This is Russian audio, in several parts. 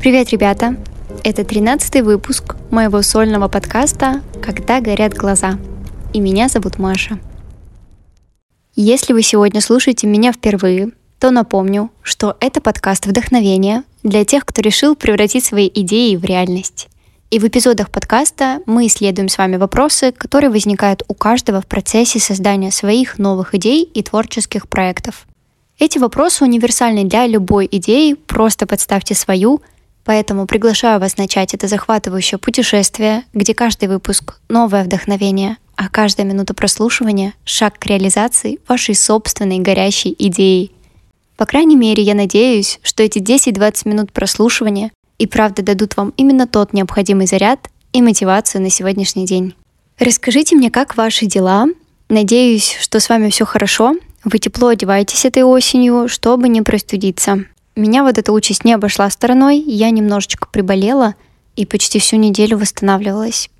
Привет, ребята! Это 13 выпуск моего сольного подкаста «Когда горят глаза». И меня зовут Маша. Если вы сегодня слушаете меня впервые, то напомню, что это подкаст вдохновения для тех, кто решил превратить свои идеи в реальность. И в эпизодах подкаста мы исследуем с вами вопросы, которые возникают у каждого в процессе создания своих новых идей и творческих проектов. Эти вопросы универсальны для любой идеи, просто подставьте свою, поэтому приглашаю вас начать это захватывающее путешествие, где каждый выпуск — новое вдохновение, а каждая минута прослушивания — шаг к реализации вашей собственной горящей идеи — по крайней мере, я надеюсь, что эти 10-20 минут прослушивания и правда дадут вам именно тот необходимый заряд и мотивацию на сегодняшний день. Расскажите мне, как ваши дела. Надеюсь, что с вами все хорошо. Вы тепло одеваетесь этой осенью, чтобы не простудиться. Меня вот эта участь не обошла стороной, я немножечко приболела и почти всю неделю восстанавливалась.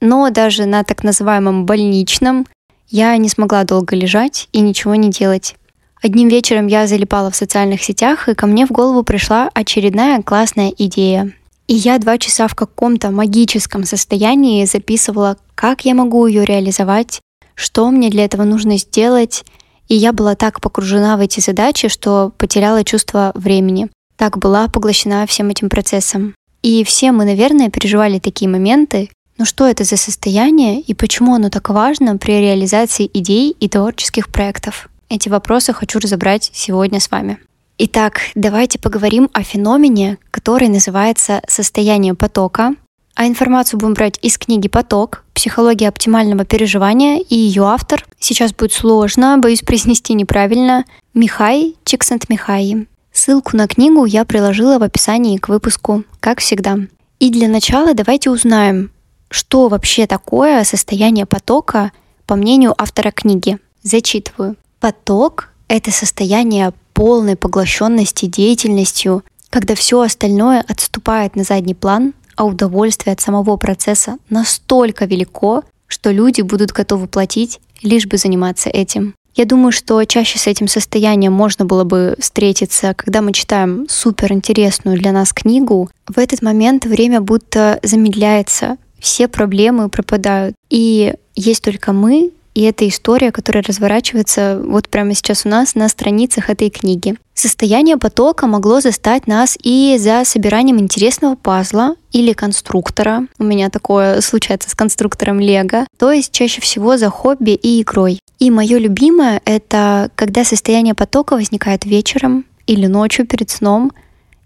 Но даже на так называемом больничном я не смогла долго лежать и ничего не делать. Одним вечером я залипала в социальных сетях, и ко мне в голову пришла очередная классная идея. И я два часа в каком-то магическом состоянии записывала, как я могу ее реализовать, что мне для этого нужно сделать. И я была так погружена в эти задачи, что потеряла чувство времени. Так была поглощена всем этим процессом. И все мы, наверное, переживали такие моменты. Но что это за состояние и почему оно так важно при реализации идей и творческих проектов? Эти вопросы хочу разобрать сегодня с вами. Итак, давайте поговорим о феномене, который называется состояние потока. А информацию будем брать из книги «Поток. Психология оптимального переживания» и ее автор. Сейчас будет сложно, боюсь произнести неправильно. Михай Чиксент-Михай. Ссылку на книгу я приложила в описании к выпуску, как всегда. И для начала давайте узнаем, что вообще такое состояние потока, по мнению автора книги. Зачитываю. Поток — это состояние полной поглощенности деятельностью, когда все остальное отступает на задний план, а удовольствие от самого процесса настолько велико, что люди будут готовы платить, лишь бы заниматься этим. Я думаю, что чаще с этим состоянием можно было бы встретиться, когда мы читаем суперинтересную для нас книгу. В этот момент время будто замедляется, все проблемы пропадают. И есть только мы и это история, которая разворачивается вот прямо сейчас у нас на страницах этой книги. Состояние потока могло застать нас и за собиранием интересного пазла или конструктора. У меня такое случается с конструктором Лего. То есть чаще всего за хобби и игрой. И мое любимое — это когда состояние потока возникает вечером или ночью перед сном,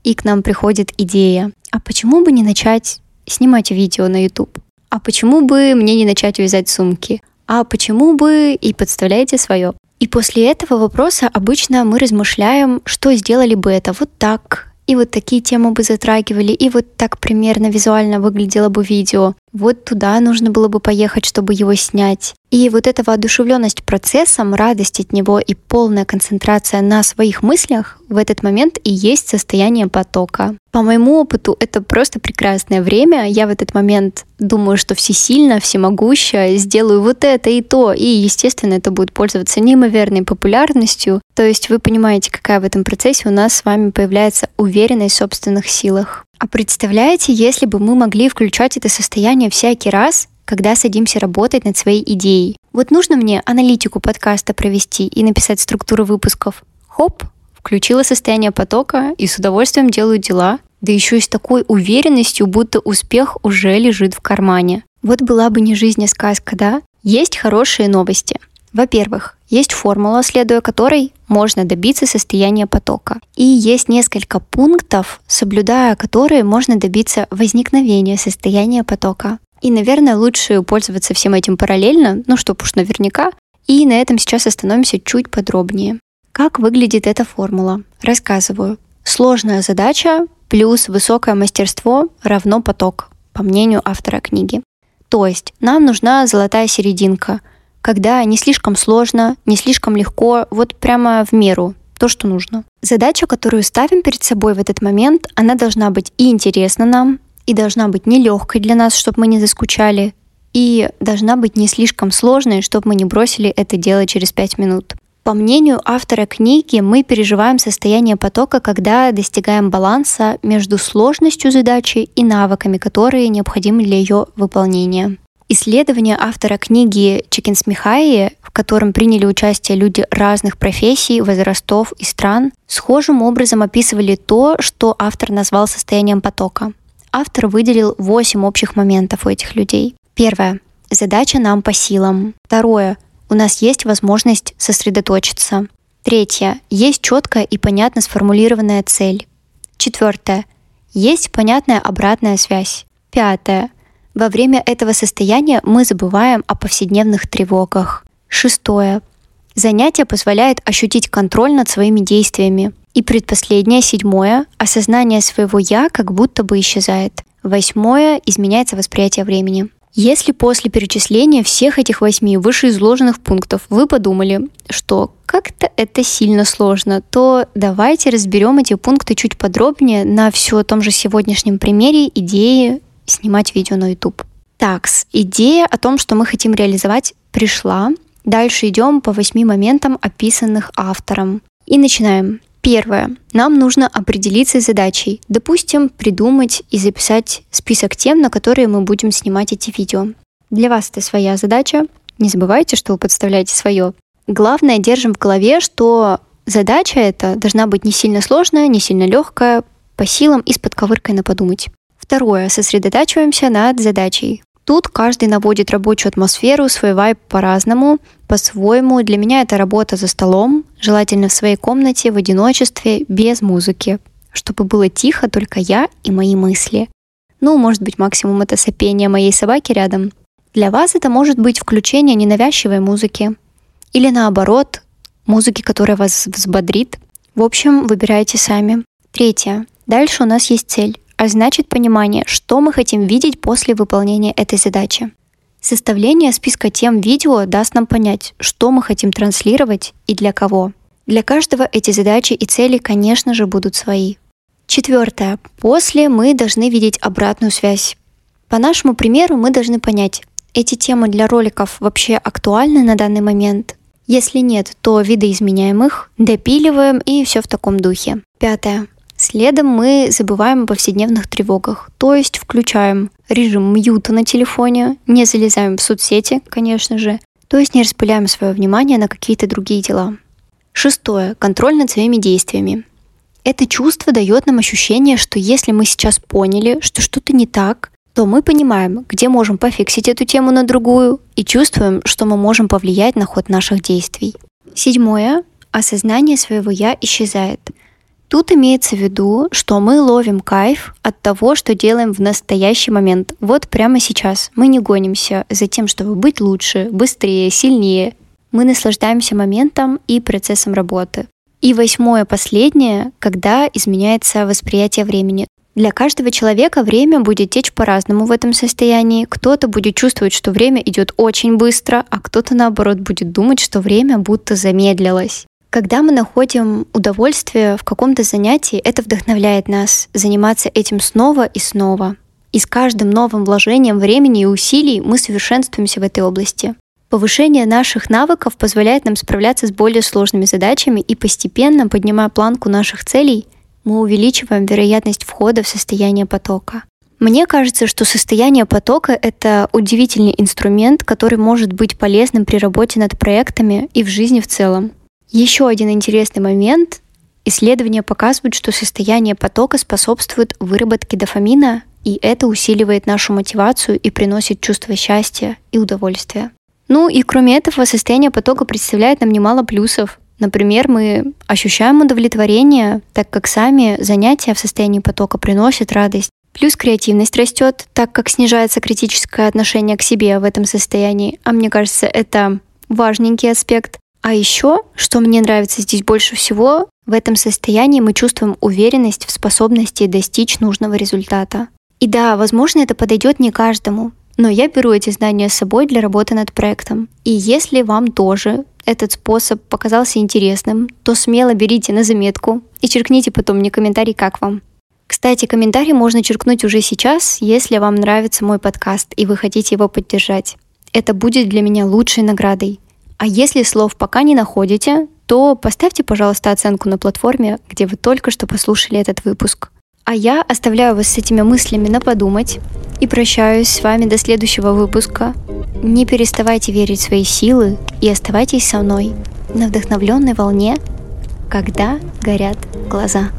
и к нам приходит идея. А почему бы не начать снимать видео на YouTube? А почему бы мне не начать вязать сумки? А почему бы и подставляете свое. И после этого вопроса обычно мы размышляем, что сделали бы это вот так, и вот такие темы бы затрагивали, и вот так примерно визуально выглядело бы видео. Вот туда нужно было бы поехать, чтобы его снять. И вот эта воодушевленность процессом, радость от него и полная концентрация на своих мыслях в этот момент и есть состояние потока. По моему опыту это просто прекрасное время. Я в этот момент думаю, что всесильно, всемогуща, сделаю вот это и то. И, естественно, это будет пользоваться неимоверной популярностью. То есть вы понимаете, какая в этом процессе у нас с вами появляется уверенность в собственных силах. А представляете, если бы мы могли включать это состояние всякий раз, когда садимся работать над своей идеей. Вот нужно мне аналитику подкаста провести и написать структуру выпусков. Хоп, включила состояние потока и с удовольствием делаю дела, да еще и с такой уверенностью, будто успех уже лежит в кармане. Вот была бы не жизнь, а сказка, да? Есть хорошие новости. Во-первых, есть формула, следуя которой можно добиться состояния потока. И есть несколько пунктов, соблюдая которые можно добиться возникновения состояния потока. И, наверное, лучше пользоваться всем этим параллельно, ну, чтоб уж наверняка. И на этом сейчас остановимся чуть подробнее. Как выглядит эта формула? Рассказываю. Сложная задача плюс высокое мастерство равно поток, по мнению автора книги. То есть нам нужна золотая серединка, когда не слишком сложно, не слишком легко, вот прямо в меру, то, что нужно. Задача, которую ставим перед собой в этот момент, она должна быть и интересна нам, и должна быть нелегкой для нас, чтобы мы не заскучали, и должна быть не слишком сложной, чтобы мы не бросили это дело через пять минут. По мнению автора книги, мы переживаем состояние потока, когда достигаем баланса между сложностью задачи и навыками, которые необходимы для ее выполнения. Исследование автора книги Чикинс Михаи, в котором приняли участие люди разных профессий, возрастов и стран, схожим образом описывали то, что автор назвал состоянием потока. Автор выделил 8 общих моментов у этих людей. Первое. Задача нам по силам. Второе у нас есть возможность сосредоточиться. Третье. Есть четкая и понятно сформулированная цель. Четвертое. Есть понятная обратная связь. Пятое. Во время этого состояния мы забываем о повседневных тревогах. Шестое. Занятие позволяет ощутить контроль над своими действиями. И предпоследнее, седьмое, осознание своего «я» как будто бы исчезает. Восьмое, изменяется восприятие времени. Если после перечисления всех этих восьми вышеизложенных пунктов вы подумали, что как-то это сильно сложно, то давайте разберем эти пункты чуть подробнее на все том же сегодняшнем примере идеи снимать видео на YouTube. Так, идея о том, что мы хотим реализовать, пришла. Дальше идем по восьми моментам, описанных автором. И начинаем. Первое. Нам нужно определиться с задачей. Допустим, придумать и записать список тем, на которые мы будем снимать эти видео. Для вас это своя задача. Не забывайте, что вы подставляете свое. Главное, держим в голове, что задача эта должна быть не сильно сложная, не сильно легкая, по силам и с подковыркой на подумать. Второе. Сосредотачиваемся над задачей. Тут каждый наводит рабочую атмосферу, свой вайб по-разному, по-своему. Для меня это работа за столом, желательно в своей комнате, в одиночестве, без музыки, чтобы было тихо только я и мои мысли. Ну, может быть, максимум это сопение моей собаки рядом. Для вас это может быть включение ненавязчивой музыки. Или наоборот, музыки, которая вас взбодрит. В общем, выбирайте сами. Третье. Дальше у нас есть цель а значит понимание, что мы хотим видеть после выполнения этой задачи. Составление списка тем видео даст нам понять, что мы хотим транслировать и для кого. Для каждого эти задачи и цели, конечно же, будут свои. Четвертое. После мы должны видеть обратную связь. По нашему примеру мы должны понять, эти темы для роликов вообще актуальны на данный момент. Если нет, то видоизменяем их, допиливаем и все в таком духе. Пятое. Следом мы забываем о повседневных тревогах, то есть включаем режим мьюта на телефоне, не залезаем в соцсети, конечно же, то есть не распыляем свое внимание на какие-то другие дела. Шестое. Контроль над своими действиями. Это чувство дает нам ощущение, что если мы сейчас поняли, что что-то не так, то мы понимаем, где можем пофиксить эту тему на другую и чувствуем, что мы можем повлиять на ход наших действий. Седьмое. Осознание своего «я» исчезает – Тут имеется в виду, что мы ловим кайф от того, что делаем в настоящий момент. Вот прямо сейчас. Мы не гонимся за тем, чтобы быть лучше, быстрее, сильнее. Мы наслаждаемся моментом и процессом работы. И восьмое, последнее, когда изменяется восприятие времени. Для каждого человека время будет течь по-разному в этом состоянии. Кто-то будет чувствовать, что время идет очень быстро, а кто-то наоборот будет думать, что время будто замедлилось. Когда мы находим удовольствие в каком-то занятии, это вдохновляет нас заниматься этим снова и снова. И с каждым новым вложением времени и усилий мы совершенствуемся в этой области. Повышение наших навыков позволяет нам справляться с более сложными задачами и постепенно, поднимая планку наших целей, мы увеличиваем вероятность входа в состояние потока. Мне кажется, что состояние потока — это удивительный инструмент, который может быть полезным при работе над проектами и в жизни в целом. Еще один интересный момент. Исследования показывают, что состояние потока способствует выработке дофамина, и это усиливает нашу мотивацию и приносит чувство счастья и удовольствия. Ну и кроме этого, состояние потока представляет нам немало плюсов. Например, мы ощущаем удовлетворение, так как сами занятия в состоянии потока приносят радость. Плюс креативность растет, так как снижается критическое отношение к себе в этом состоянии. А мне кажется, это важненький аспект. А еще, что мне нравится здесь больше всего, в этом состоянии мы чувствуем уверенность в способности достичь нужного результата. И да, возможно, это подойдет не каждому, но я беру эти знания с собой для работы над проектом. И если вам тоже этот способ показался интересным, то смело берите на заметку и черкните потом мне комментарий, как вам. Кстати, комментарий можно черкнуть уже сейчас, если вам нравится мой подкаст и вы хотите его поддержать. Это будет для меня лучшей наградой. А если слов пока не находите, то поставьте, пожалуйста, оценку на платформе, где вы только что послушали этот выпуск. А я оставляю вас с этими мыслями на подумать и прощаюсь с вами до следующего выпуска. Не переставайте верить в свои силы и оставайтесь со мной на вдохновленной волне, когда горят глаза.